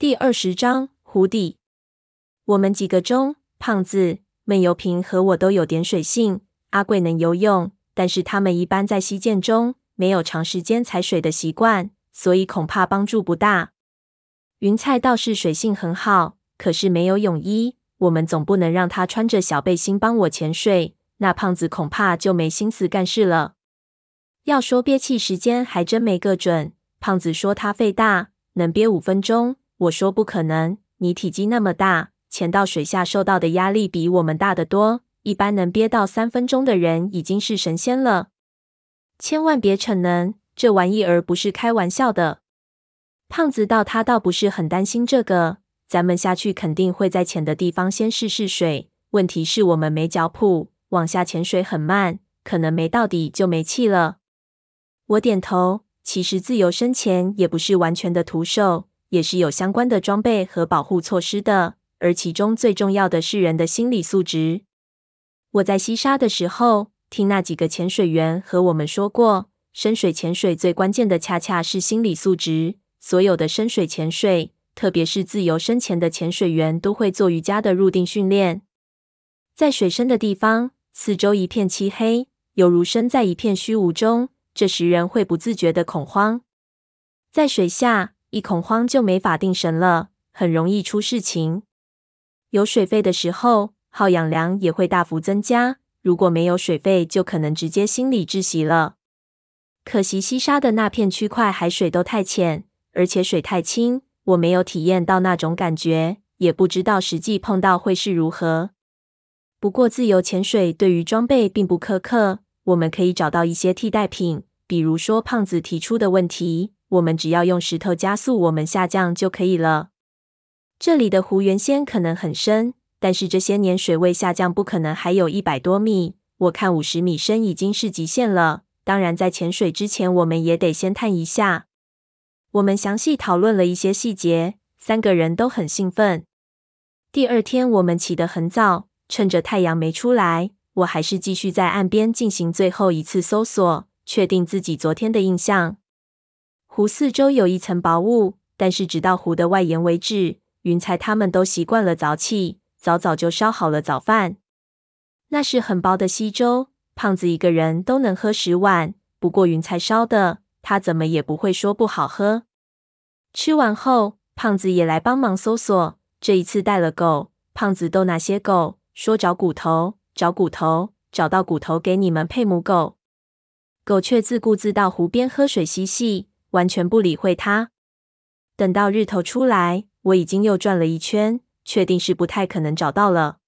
第二十章湖底。我们几个中，胖子、闷油瓶和我都有点水性。阿贵能游泳，但是他们一般在溪涧中没有长时间踩水的习惯，所以恐怕帮助不大。云菜倒是水性很好，可是没有泳衣，我们总不能让他穿着小背心帮我潜水。那胖子恐怕就没心思干事了。要说憋气时间，还真没个准。胖子说他肺大，能憋五分钟。我说不可能，你体积那么大，潜到水下受到的压力比我们大得多。一般能憋到三分钟的人已经是神仙了。千万别逞能，这玩意儿不是开玩笑的。胖子道他倒不是很担心这个，咱们下去肯定会在浅的地方先试试水。问题是我们没脚蹼，往下潜水很慢，可能没到底就没气了。我点头。其实自由深潜也不是完全的徒手，也是有相关的装备和保护措施的。而其中最重要的是人的心理素质。我在西沙的时候，听那几个潜水员和我们说过，深水潜水最关键的恰恰是心理素质。所有的深水潜水，特别是自由深潜的潜水员，都会做瑜伽的入定训练。在水深的地方，四周一片漆黑，犹如身在一片虚无中。这时人会不自觉的恐慌，在水下一恐慌就没法定神了，很容易出事情。有水费的时候，耗氧量也会大幅增加；如果没有水费，就可能直接心理窒息了。可惜西沙的那片区块海水都太浅，而且水太清，我没有体验到那种感觉，也不知道实际碰到会是如何。不过自由潜水对于装备并不苛刻，我们可以找到一些替代品。比如说，胖子提出的问题，我们只要用石头加速我们下降就可以了。这里的湖原先可能很深，但是这些年水位下降不可能还有一百多米。我看五十米深已经是极限了。当然，在潜水之前，我们也得先探一下。我们详细讨论了一些细节，三个人都很兴奋。第二天，我们起得很早，趁着太阳没出来，我还是继续在岸边进行最后一次搜索。确定自己昨天的印象。湖四周有一层薄雾，但是直到湖的外沿为止，云彩他们都习惯了早起，早早就烧好了早饭。那是很薄的稀粥，胖子一个人都能喝十碗。不过云彩烧的，他怎么也不会说不好喝。吃完后，胖子也来帮忙搜索，这一次带了狗。胖子逗那些狗，说找骨头，找骨头，找到骨头给你们配母狗。狗却自顾自到湖边喝水嬉戏，完全不理会它。等到日头出来，我已经又转了一圈，确定是不太可能找到了。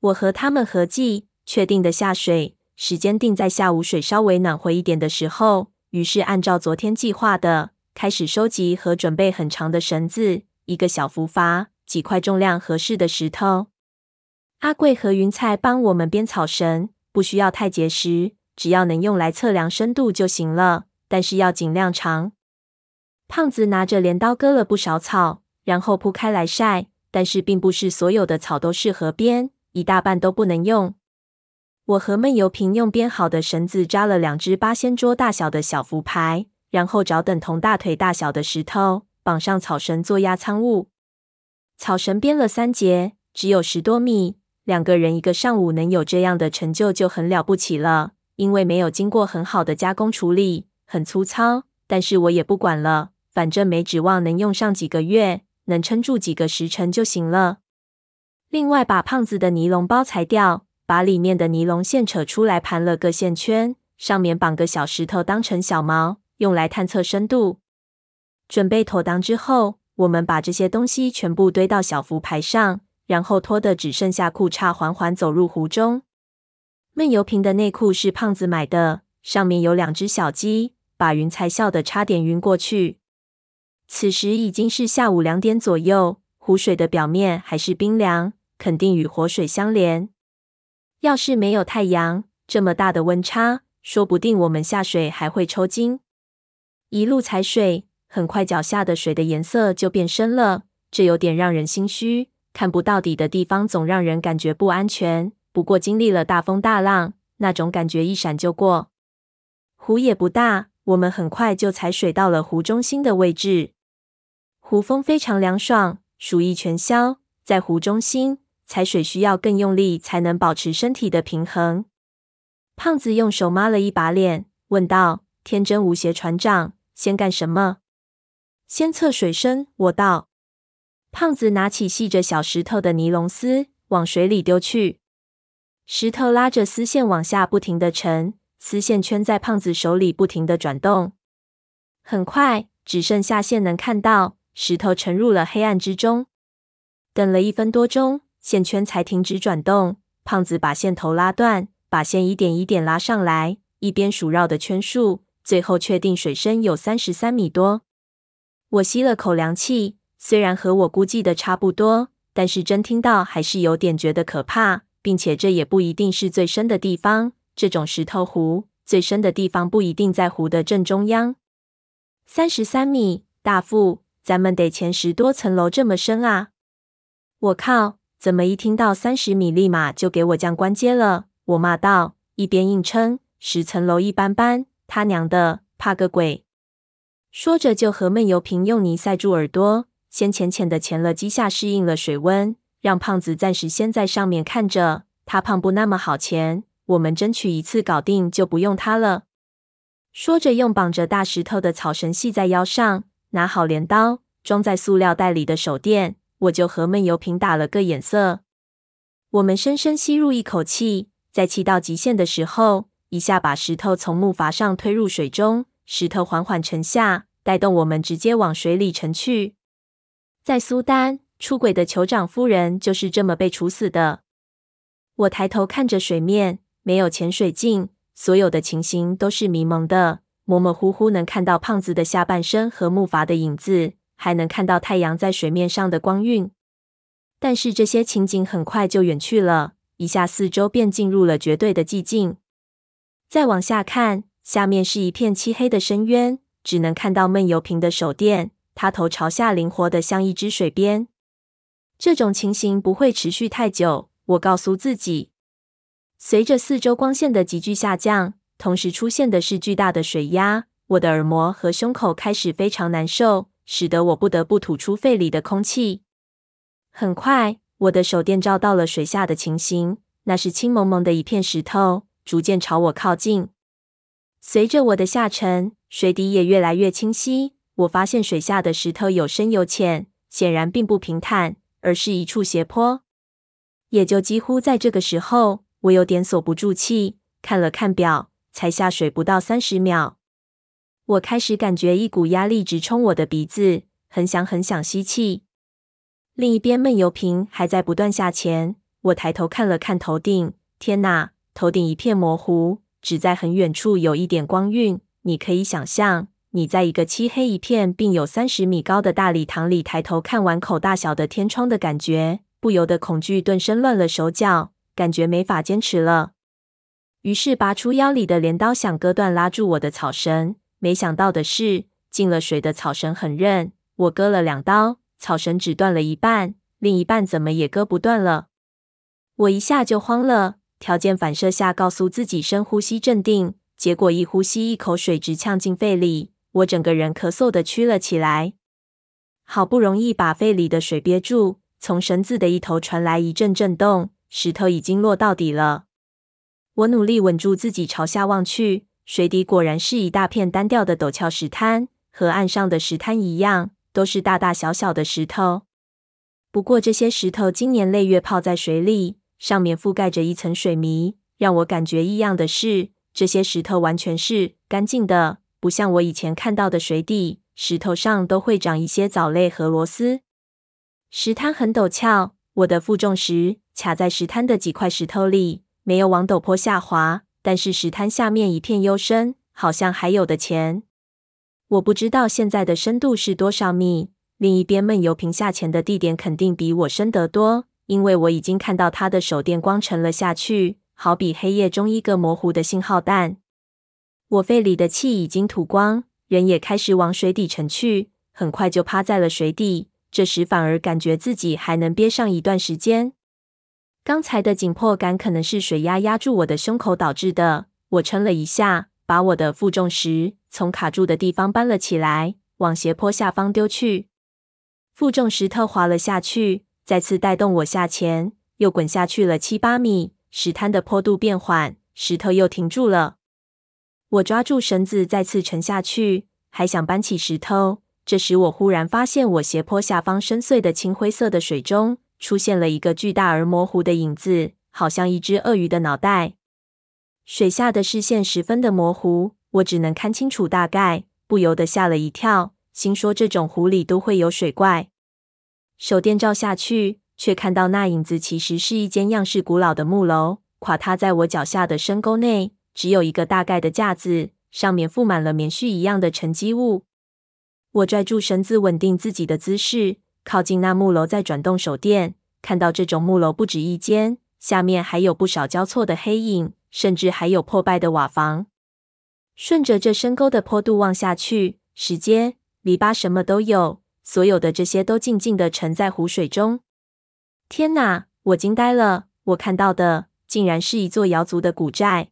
我和他们合计，确定的下水时间定在下午水稍微暖和一点的时候。于是按照昨天计划的，开始收集和准备很长的绳子、一个小浮筏、几块重量合适的石头。阿贵和云彩帮我们编草绳，不需要太结实。只要能用来测量深度就行了，但是要尽量长。胖子拿着镰刀割了不少草，然后铺开来晒。但是并不是所有的草都适合编，一大半都不能用。我和闷油瓶用编好的绳子扎了两只八仙桌大小的小浮牌，然后找等同大腿大小的石头绑上草绳做压舱物。草绳编了三节，只有十多米，两个人一个上午能有这样的成就就很了不起了。因为没有经过很好的加工处理，很粗糙，但是我也不管了，反正没指望能用上几个月，能撑住几个时辰就行了。另外，把胖子的尼龙包裁掉，把里面的尼龙线扯出来，盘了个线圈，上面绑个小石头当成小锚，用来探测深度。准备妥当之后，我们把这些东西全部堆到小浮牌上，然后脱的只剩下裤衩，缓缓走入湖中。闷油瓶的内裤是胖子买的，上面有两只小鸡，把云彩笑得差点晕过去。此时已经是下午两点左右，湖水的表面还是冰凉，肯定与活水相连。要是没有太阳，这么大的温差，说不定我们下水还会抽筋。一路踩水，很快脚下的水的颜色就变深了，这有点让人心虚。看不到底的地方，总让人感觉不安全。不过经历了大风大浪，那种感觉一闪就过。湖也不大，我们很快就踩水到了湖中心的位置。湖风非常凉爽，暑意全消。在湖中心，踩水需要更用力才能保持身体的平衡。胖子用手抹了一把脸，问道：“天真无邪船长，先干什么？”“先测水深。”我道。胖子拿起系着小石头的尼龙丝，往水里丢去。石头拉着丝线往下不停地沉，丝线圈在胖子手里不停地转动。很快，只剩下线能看到，石头沉入了黑暗之中。等了一分多钟，线圈才停止转动。胖子把线头拉断，把线一点一点拉上来，一边数绕的圈数，最后确定水深有三十三米多。我吸了口凉气。虽然和我估计的差不多，但是真听到还是有点觉得可怕，并且这也不一定是最深的地方。这种石头湖最深的地方不一定在湖的正中央。三十三米，大副，咱们得潜十多层楼这么深啊！我靠，怎么一听到三十米立马就给我降关阶了？我骂道，一边硬撑。十层楼一般般，他娘的，怕个鬼！说着就和闷油瓶用泥塞住耳朵。先浅浅的潜了几下，适应了水温，让胖子暂时先在上面看着。他胖不那么好潜，我们争取一次搞定就不用它了。说着，用绑着大石头的草绳系在腰上，拿好镰刀，装在塑料袋里的手电，我就和闷油瓶打了个眼色。我们深深吸入一口气，在气到极限的时候，一下把石头从木筏上推入水中，石头缓缓沉下，带动我们直接往水里沉去。在苏丹，出轨的酋长夫人就是这么被处死的。我抬头看着水面，没有潜水镜，所有的情形都是迷蒙的，模模糊糊能看到胖子的下半身和木筏的影子，还能看到太阳在水面上的光晕。但是这些情景很快就远去了，一下四周便进入了绝对的寂静。再往下看，下面是一片漆黑的深渊，只能看到闷油瓶的手电。他头朝下，灵活的像一只水鞭。这种情形不会持续太久，我告诉自己。随着四周光线的急剧下降，同时出现的是巨大的水压，我的耳膜和胸口开始非常难受，使得我不得不吐出肺里的空气。很快，我的手电照到了水下的情形，那是青蒙蒙的一片石头，逐渐朝我靠近。随着我的下沉，水底也越来越清晰。我发现水下的石头有深有浅，显然并不平坦，而是一处斜坡。也就几乎在这个时候，我有点锁不住气，看了看表，才下水不到三十秒。我开始感觉一股压力直冲我的鼻子，很想很想吸气。另一边闷油瓶还在不断下潜。我抬头看了看头顶，天哪，头顶一片模糊，只在很远处有一点光晕。你可以想象。你在一个漆黑一片并有三十米高的大礼堂里抬头看碗口大小的天窗的感觉，不由得恐惧顿生乱了手脚，感觉没法坚持了。于是拔出腰里的镰刀，想割断拉住我的草绳。没想到的是，进了水的草绳很韧，我割了两刀，草绳只断了一半，另一半怎么也割不断了。我一下就慌了，条件反射下告诉自己深呼吸镇定，结果一呼吸一口水直呛进肺里。我整个人咳嗽的屈了起来，好不容易把肺里的水憋住，从绳子的一头传来一阵震动，石头已经落到底了。我努力稳住自己，朝下望去，水底果然是一大片单调的陡峭石滩，和岸上的石滩一样，都是大大小小的石头。不过这些石头经年累月泡在水里，上面覆盖着一层水泥。让我感觉异样的是，这些石头完全是干净的。不像我以前看到的水底，石头上都会长一些藻类和螺丝。石滩很陡峭，我的负重石卡在石滩的几块石头里，没有往陡坡下滑。但是石滩下面一片幽深，好像还有的潜。我不知道现在的深度是多少米。另一边闷油瓶下潜的地点肯定比我深得多，因为我已经看到他的手电光沉了下去，好比黑夜中一个模糊的信号弹。我肺里的气已经吐光，人也开始往水底沉去，很快就趴在了水底。这时反而感觉自己还能憋上一段时间。刚才的紧迫感可能是水压压住我的胸口导致的。我撑了一下，把我的负重石从卡住的地方搬了起来，往斜坡下方丢去。负重石头滑了下去，再次带动我下潜，又滚下去了七八米。石滩的坡度变缓，石头又停住了。我抓住绳子，再次沉下去，还想搬起石头。这时，我忽然发现我斜坡下方深邃的青灰色的水中，出现了一个巨大而模糊的影子，好像一只鳄鱼的脑袋。水下的视线十分的模糊，我只能看清楚大概，不由得吓了一跳，心说这种湖里都会有水怪。手电照下去。却看到那影子其实是一间样式古老的木楼，垮塌在我脚下的深沟内，只有一个大概的架子，上面覆满了棉絮一样的沉积物。我拽住绳子，稳定自己的姿势，靠近那木楼，再转动手电，看到这种木楼不止一间，下面还有不少交错的黑影，甚至还有破败的瓦房。顺着这深沟的坡度望下去，石阶、篱笆什么都有，所有的这些都静静地沉在湖水中。天哪！我惊呆了。我看到的竟然是一座瑶族的古寨。